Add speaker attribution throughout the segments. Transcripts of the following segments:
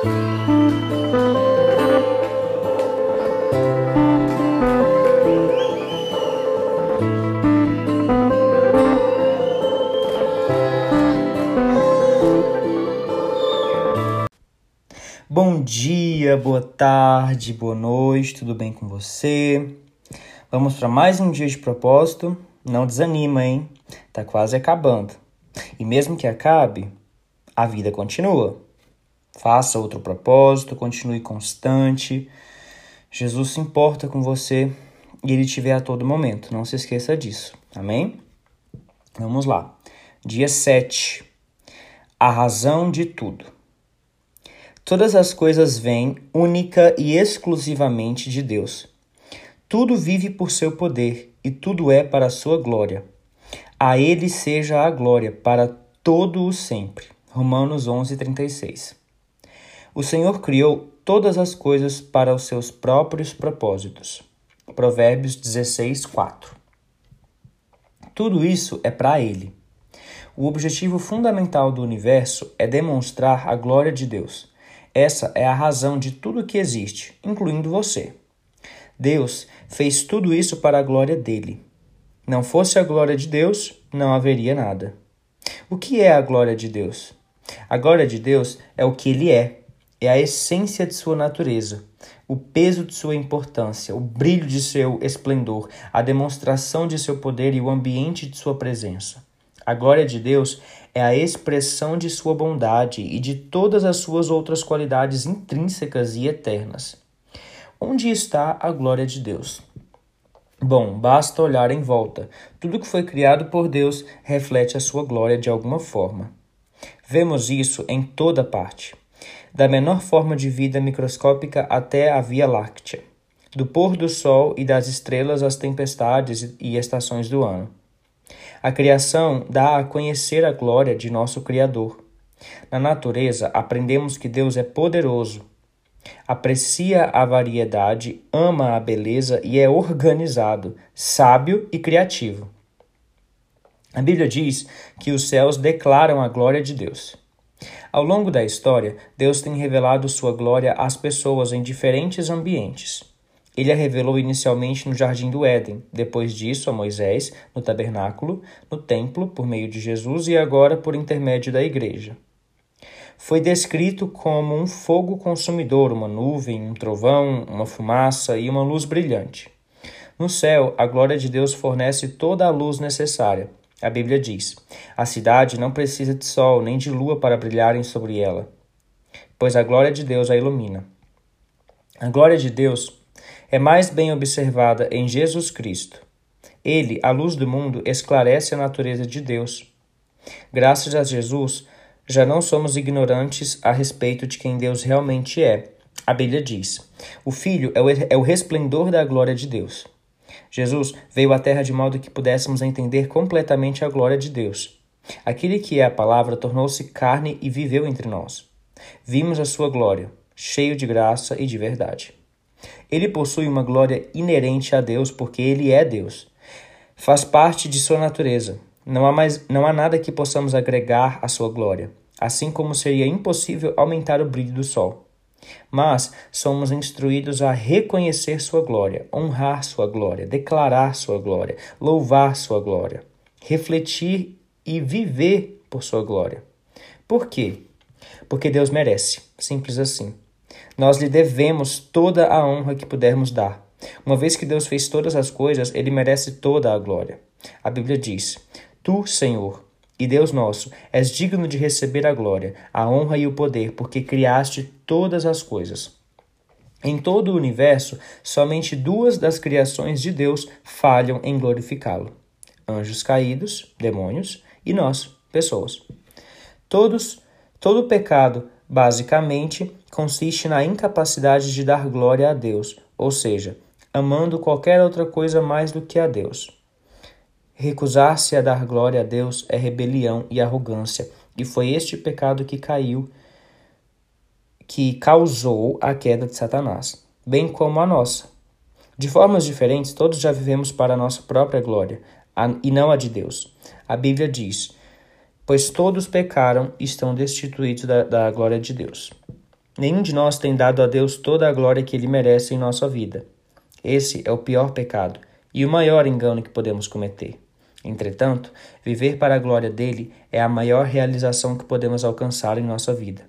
Speaker 1: Bom dia, boa tarde, boa noite, tudo bem com você? Vamos para mais um dia de propósito. Não desanima, hein? Tá quase acabando. E mesmo que acabe, a vida continua. Faça outro propósito, continue constante. Jesus se importa com você e ele te vê a todo momento. Não se esqueça disso. Amém? Vamos lá. Dia 7. A razão de tudo. Todas as coisas vêm única e exclusivamente de Deus. Tudo vive por seu poder e tudo é para a sua glória. A ele seja a glória para todo o sempre. Romanos 11:36. O Senhor criou todas as coisas para os seus próprios propósitos. Provérbios 16:4. Tudo isso é para ele. O objetivo fundamental do universo é demonstrar a glória de Deus essa é a razão de tudo que existe, incluindo você. Deus fez tudo isso para a glória dele. Não fosse a glória de Deus, não haveria nada. O que é a glória de Deus? A glória de Deus é o que ele é, é a essência de sua natureza, o peso de sua importância, o brilho de seu esplendor, a demonstração de seu poder e o ambiente de sua presença. A glória de Deus é a expressão de sua bondade e de todas as suas outras qualidades intrínsecas e eternas. Onde está a glória de Deus? Bom, basta olhar em volta. Tudo que foi criado por Deus reflete a sua glória de alguma forma. Vemos isso em toda parte, da menor forma de vida microscópica até a Via Láctea, do pôr do sol e das estrelas às tempestades e estações do ano. A criação dá a conhecer a glória de nosso Criador. Na natureza, aprendemos que Deus é poderoso, aprecia a variedade, ama a beleza e é organizado, sábio e criativo. A Bíblia diz que os céus declaram a glória de Deus. Ao longo da história, Deus tem revelado sua glória às pessoas em diferentes ambientes. Ele a revelou inicialmente no jardim do Éden, depois disso a Moisés, no tabernáculo, no templo, por meio de Jesus e agora por intermédio da igreja. Foi descrito como um fogo consumidor, uma nuvem, um trovão, uma fumaça e uma luz brilhante. No céu, a glória de Deus fornece toda a luz necessária. A Bíblia diz: A cidade não precisa de sol nem de lua para brilharem sobre ela, pois a glória de Deus a ilumina. A glória de Deus é mais bem observada em Jesus Cristo. Ele, a luz do mundo, esclarece a natureza de Deus. Graças a Jesus, já não somos ignorantes a respeito de quem Deus realmente é. A Bíblia diz: O Filho é o, é resplendor da glória de Deus. Jesus veio à terra de modo que pudéssemos entender completamente a glória de Deus. Aquele que é a palavra tornou-se carne e viveu entre nós. Vimos a sua glória, cheio de graça e de verdade. Ele possui uma glória inerente a Deus porque ele é Deus. Faz parte de sua natureza. Não há, mais, não há nada que possamos agregar à sua glória, assim como seria impossível aumentar o brilho do sol. Mas somos instruídos a reconhecer sua glória, honrar sua glória, declarar sua glória, louvar sua glória, refletir e viver por sua glória. Por quê? Porque Deus merece, simples assim. Nós lhe devemos toda a honra que pudermos dar. Uma vez que Deus fez todas as coisas, ele merece toda a glória. A Bíblia diz: Tu, Senhor, e Deus nosso, és digno de receber a glória, a honra e o poder, porque criaste todas as coisas. Em todo o universo, somente duas das criações de Deus falham em glorificá-lo: anjos caídos, demônios, e nós, pessoas. Todos, todo pecado, basicamente, consiste na incapacidade de dar glória a Deus, ou seja, amando qualquer outra coisa mais do que a Deus. Recusar-se a dar glória a Deus é rebelião e arrogância, e foi este pecado que caiu, que causou a queda de Satanás, bem como a nossa. De formas diferentes, todos já vivemos para a nossa própria glória, e não a de Deus. A Bíblia diz: Pois todos pecaram e estão destituídos da, da glória de Deus. Nenhum de nós tem dado a Deus toda a glória que ele merece em nossa vida. Esse é o pior pecado e o maior engano que podemos cometer. Entretanto, viver para a glória dele é a maior realização que podemos alcançar em nossa vida.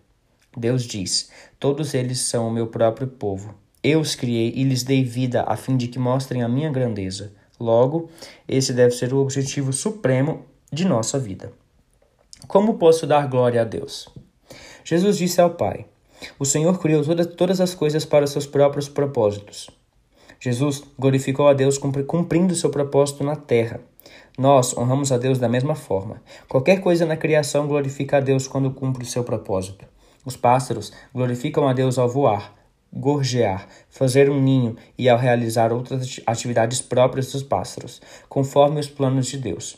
Speaker 1: Deus diz: Todos eles são o meu próprio povo. Eu os criei e lhes dei vida a fim de que mostrem a minha grandeza. Logo, esse deve ser o objetivo supremo de nossa vida. Como posso dar glória a Deus? Jesus disse ao Pai: O Senhor criou toda, todas as coisas para os seus próprios propósitos. Jesus glorificou a Deus cumprindo seu propósito na terra. Nós honramos a Deus da mesma forma. Qualquer coisa na criação glorifica a Deus quando cumpre o seu propósito. Os pássaros glorificam a Deus ao voar, gorjear, fazer um ninho e ao realizar outras atividades próprias dos pássaros, conforme os planos de Deus.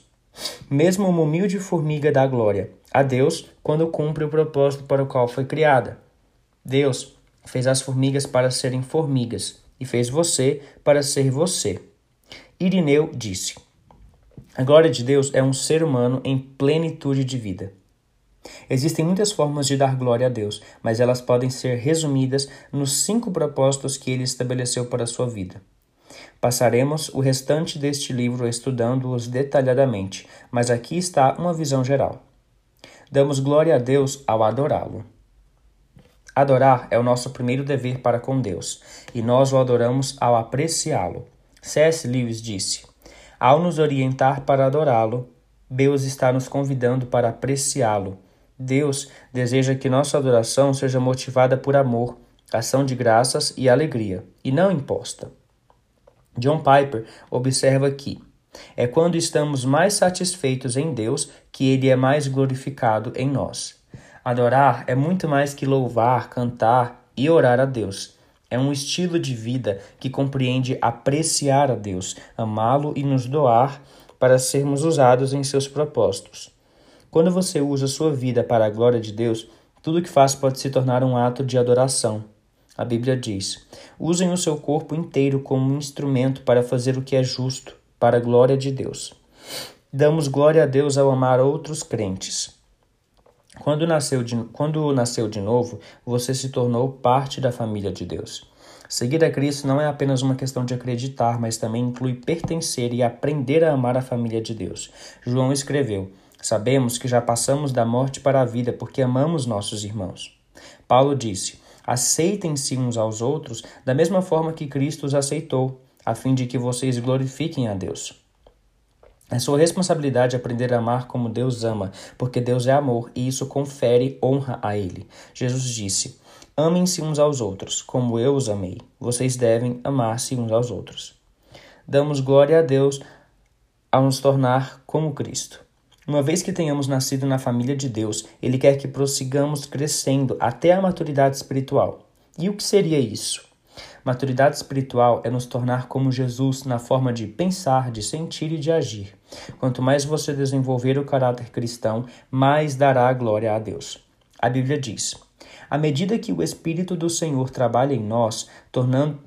Speaker 1: Mesmo uma humilde formiga dá glória a Deus quando cumpre o propósito para o qual foi criada. Deus fez as formigas para serem formigas e fez você para ser você. Irineu disse: A glória de Deus é um ser humano em plenitude de vida. Existem muitas formas de dar glória a Deus, mas elas podem ser resumidas nos cinco propósitos que ele estabeleceu para a sua vida. Passaremos o restante deste livro estudando-os detalhadamente, mas aqui está uma visão geral. Damos glória a Deus ao adorá-lo. Adorar é o nosso primeiro dever para com Deus, e nós o adoramos ao apreciá-lo. C.S. Lewis disse: Ao nos orientar para adorá-lo, Deus está nos convidando para apreciá-lo. Deus deseja que nossa adoração seja motivada por amor, ação de graças e alegria, e não imposta. John Piper observa que é quando estamos mais satisfeitos em Deus que ele é mais glorificado em nós. Adorar é muito mais que louvar, cantar e orar a Deus. É um estilo de vida que compreende apreciar a Deus, amá-lo e nos doar para sermos usados em seus propósitos. Quando você usa sua vida para a glória de Deus, tudo que faz pode se tornar um ato de adoração. A Bíblia diz: usem o seu corpo inteiro como um instrumento para fazer o que é justo, para a glória de Deus. Damos glória a Deus ao amar outros crentes. Quando nasceu, de, quando nasceu de novo, você se tornou parte da família de Deus. Seguir a Cristo não é apenas uma questão de acreditar, mas também inclui pertencer e aprender a amar a família de Deus. João escreveu: Sabemos que já passamos da morte para a vida porque amamos nossos irmãos. Paulo disse: Aceitem-se uns aos outros da mesma forma que Cristo os aceitou, a fim de que vocês glorifiquem a Deus. É sua responsabilidade aprender a amar como Deus ama, porque Deus é amor e isso confere honra a Ele. Jesus disse: Amem-se uns aos outros, como eu os amei. Vocês devem amar-se uns aos outros. Damos glória a Deus ao nos tornar como Cristo. Uma vez que tenhamos nascido na família de Deus, Ele quer que prossigamos crescendo até a maturidade espiritual. E o que seria isso? Maturidade espiritual é nos tornar como Jesus na forma de pensar, de sentir e de agir. Quanto mais você desenvolver o caráter cristão, mais dará glória a Deus. A Bíblia diz: à medida que o Espírito do Senhor trabalha em nós,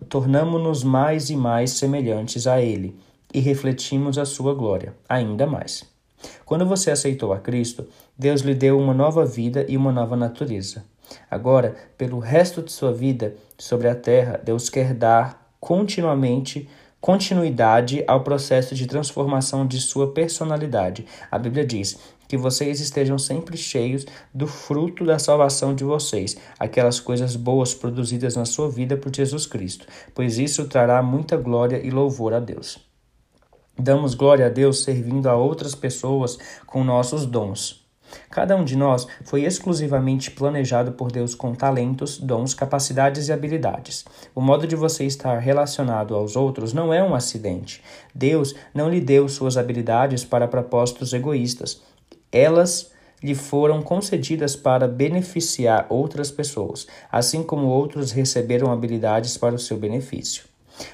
Speaker 1: tornamo-nos mais e mais semelhantes a Ele e refletimos a sua glória ainda mais. Quando você aceitou a Cristo, Deus lhe deu uma nova vida e uma nova natureza. Agora, pelo resto de sua vida sobre a terra, Deus quer dar continuamente continuidade ao processo de transformação de sua personalidade. A Bíblia diz que vocês estejam sempre cheios do fruto da salvação de vocês, aquelas coisas boas produzidas na sua vida por Jesus Cristo, pois isso trará muita glória e louvor a Deus. Damos glória a Deus servindo a outras pessoas com nossos dons. Cada um de nós foi exclusivamente planejado por Deus com talentos, dons, capacidades e habilidades. O modo de você estar relacionado aos outros não é um acidente. Deus não lhe deu suas habilidades para propósitos egoístas. Elas lhe foram concedidas para beneficiar outras pessoas, assim como outros receberam habilidades para o seu benefício.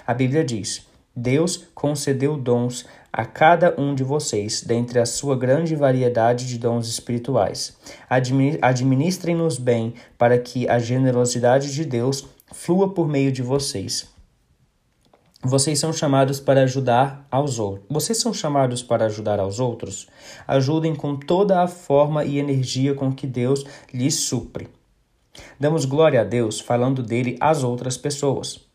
Speaker 1: A Bíblia diz: Deus concedeu dons a cada um de vocês, dentre a sua grande variedade de dons espirituais. Administrem-nos bem, para que a generosidade de Deus flua por meio de vocês. Vocês são chamados para ajudar aos outros. Vocês são chamados para ajudar aos outros? Ajudem com toda a forma e energia com que Deus lhes supre. Damos glória a Deus falando dele às outras pessoas.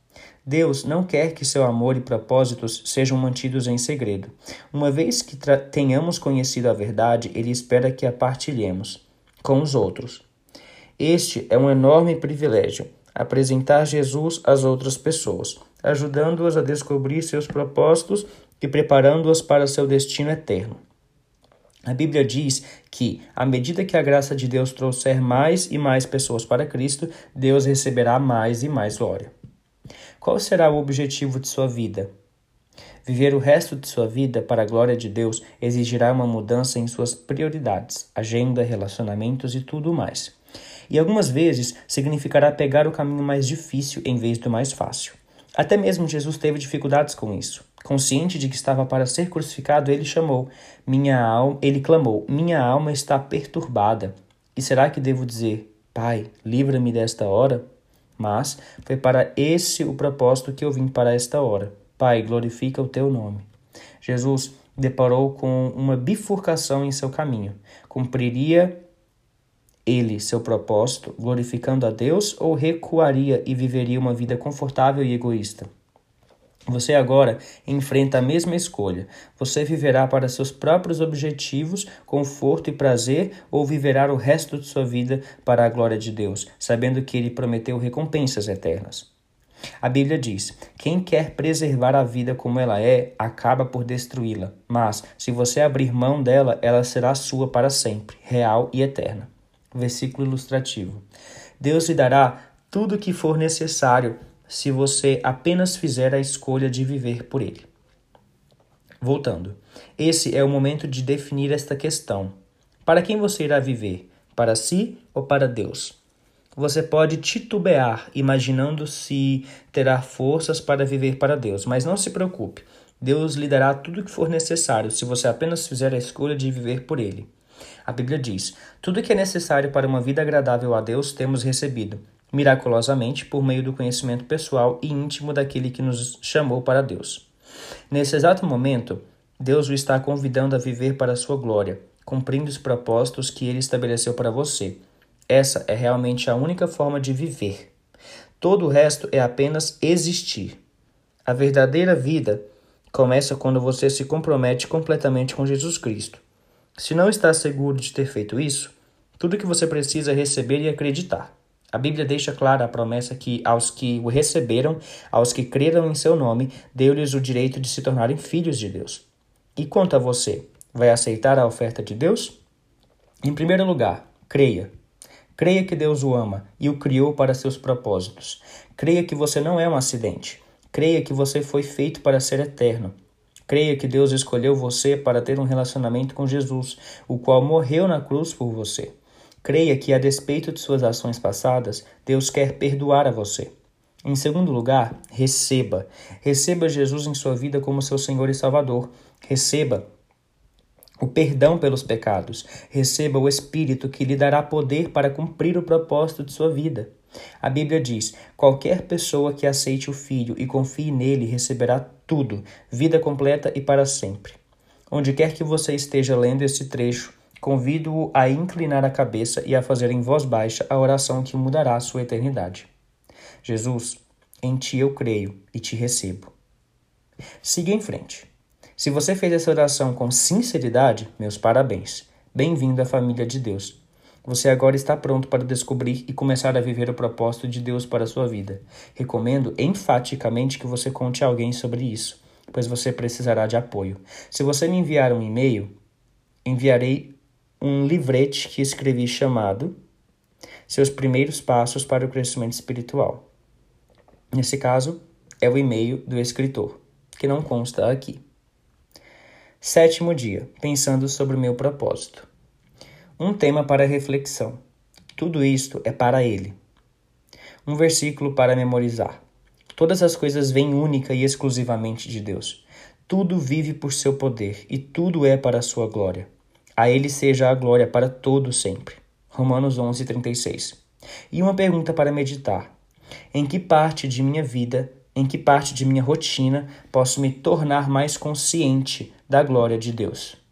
Speaker 1: Deus não quer que seu amor e propósitos sejam mantidos em segredo. Uma vez que tenhamos conhecido a verdade, Ele espera que a partilhemos com os outros. Este é um enorme privilégio apresentar Jesus às outras pessoas, ajudando-as a descobrir seus propósitos e preparando-as para seu destino eterno. A Bíblia diz que, à medida que a graça de Deus trouxer mais e mais pessoas para Cristo, Deus receberá mais e mais glória. Qual será o objetivo de sua vida? Viver o resto de sua vida para a glória de Deus exigirá uma mudança em suas prioridades, agenda, relacionamentos e tudo mais. E algumas vezes significará pegar o caminho mais difícil em vez do mais fácil. Até mesmo Jesus teve dificuldades com isso. Consciente de que estava para ser crucificado, ele chamou: "Minha alma", ele clamou: "Minha alma está perturbada". E será que devo dizer: "Pai, livra-me desta hora"? Mas foi para esse o propósito que eu vim para esta hora. Pai, glorifica o teu nome. Jesus deparou com uma bifurcação em seu caminho. Cumpriria ele seu propósito, glorificando a Deus, ou recuaria e viveria uma vida confortável e egoísta? Você agora enfrenta a mesma escolha. Você viverá para seus próprios objetivos, conforto e prazer, ou viverá o resto de sua vida para a glória de Deus, sabendo que Ele prometeu recompensas eternas. A Bíblia diz: quem quer preservar a vida como ela é, acaba por destruí-la. Mas, se você abrir mão dela, ela será sua para sempre, real e eterna. Versículo ilustrativo. Deus lhe dará tudo o que for necessário se você apenas fizer a escolha de viver por ele. Voltando, esse é o momento de definir esta questão. Para quem você irá viver? Para si ou para Deus? Você pode titubear, imaginando se terá forças para viver para Deus, mas não se preocupe. Deus lhe dará tudo o que for necessário se você apenas fizer a escolha de viver por Ele. A Bíblia diz: Tudo que é necessário para uma vida agradável a Deus temos recebido miraculosamente por meio do conhecimento pessoal e íntimo daquele que nos chamou para Deus. Nesse exato momento, Deus o está convidando a viver para a sua glória, cumprindo os propósitos que ele estabeleceu para você. Essa é realmente a única forma de viver. Todo o resto é apenas existir. A verdadeira vida começa quando você se compromete completamente com Jesus Cristo. Se não está seguro de ter feito isso, tudo que você precisa é receber e acreditar. A Bíblia deixa clara a promessa que aos que o receberam, aos que creram em seu nome, deu-lhes o direito de se tornarem filhos de Deus. E quanto a você, vai aceitar a oferta de Deus? Em primeiro lugar, creia. Creia que Deus o ama e o criou para seus propósitos. Creia que você não é um acidente. Creia que você foi feito para ser eterno. Creia que Deus escolheu você para ter um relacionamento com Jesus, o qual morreu na cruz por você. Creia que, a despeito de suas ações passadas, Deus quer perdoar a você. Em segundo lugar, receba. Receba Jesus em sua vida como seu Senhor e Salvador. Receba o perdão pelos pecados. Receba o Espírito que lhe dará poder para cumprir o propósito de sua vida. A Bíblia diz: qualquer pessoa que aceite o Filho e confie nele receberá tudo, vida completa e para sempre. Onde quer que você esteja lendo esse trecho, Convido-o a inclinar a cabeça e a fazer em voz baixa a oração que mudará a sua eternidade. Jesus, em ti eu creio e te recebo. Siga em frente. Se você fez essa oração com sinceridade, meus parabéns. Bem-vindo à família de Deus. Você agora está pronto para descobrir e começar a viver o propósito de Deus para a sua vida. Recomendo enfaticamente que você conte a alguém sobre isso, pois você precisará de apoio. Se você me enviar um e-mail, enviarei um livrete que escrevi chamado Seus Primeiros Passos para o Crescimento Espiritual. Nesse caso, é o e-mail do escritor, que não consta aqui. Sétimo dia, pensando sobre o meu propósito. Um tema para reflexão. Tudo isto é para ele. Um versículo para memorizar. Todas as coisas vêm única e exclusivamente de Deus. Tudo vive por seu poder e tudo é para a sua glória. A ele seja a glória para todo sempre. Romanos 11:36. E uma pergunta para meditar: em que parte de minha vida, em que parte de minha rotina posso me tornar mais consciente da glória de Deus?